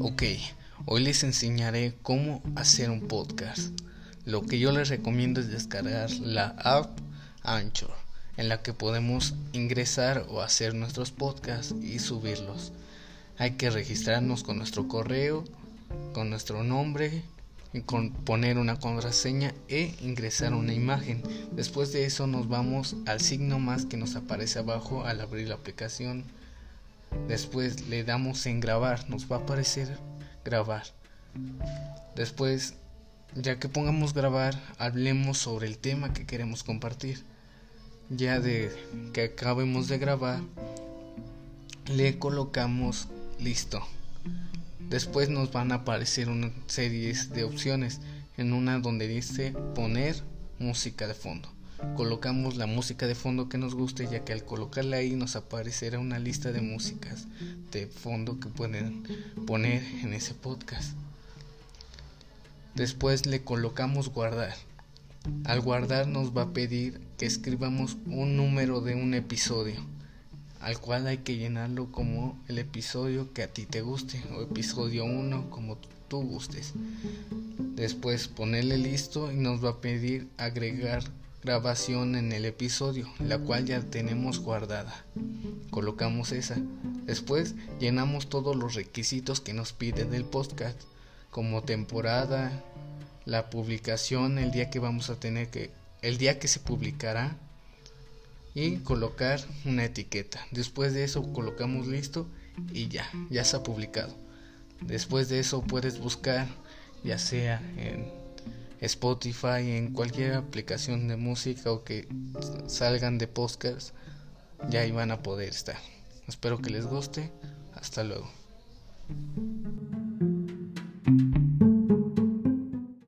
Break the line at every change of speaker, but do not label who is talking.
Ok, hoy les enseñaré cómo hacer un podcast. Lo que yo les recomiendo es descargar la app Anchor, en la que podemos ingresar o hacer nuestros podcasts y subirlos. Hay que registrarnos con nuestro correo, con nuestro nombre, y con poner una contraseña e ingresar una imagen. Después de eso nos vamos al signo más que nos aparece abajo al abrir la aplicación Después le damos en grabar, nos va a aparecer grabar. Después, ya que pongamos grabar, hablemos sobre el tema que queremos compartir. Ya de que acabemos de grabar, le colocamos listo. Después nos van a aparecer una serie de opciones, en una donde dice poner música de fondo colocamos la música de fondo que nos guste ya que al colocarla ahí nos aparecerá una lista de músicas de fondo que pueden poner en ese podcast. Después le colocamos guardar. Al guardar nos va a pedir que escribamos un número de un episodio, al cual hay que llenarlo como el episodio que a ti te guste o episodio 1 como tú gustes. Después ponerle listo y nos va a pedir agregar grabación en el episodio, la cual ya tenemos guardada. Colocamos esa. Después llenamos todos los requisitos que nos pide del podcast, como temporada, la publicación, el día que vamos a tener que, el día que se publicará y colocar una etiqueta. Después de eso colocamos listo y ya, ya se ha publicado. Después de eso puedes buscar ya sea en Spotify, en cualquier aplicación de música o que salgan de podcast, ya iban a poder estar. Espero que les guste. Hasta luego.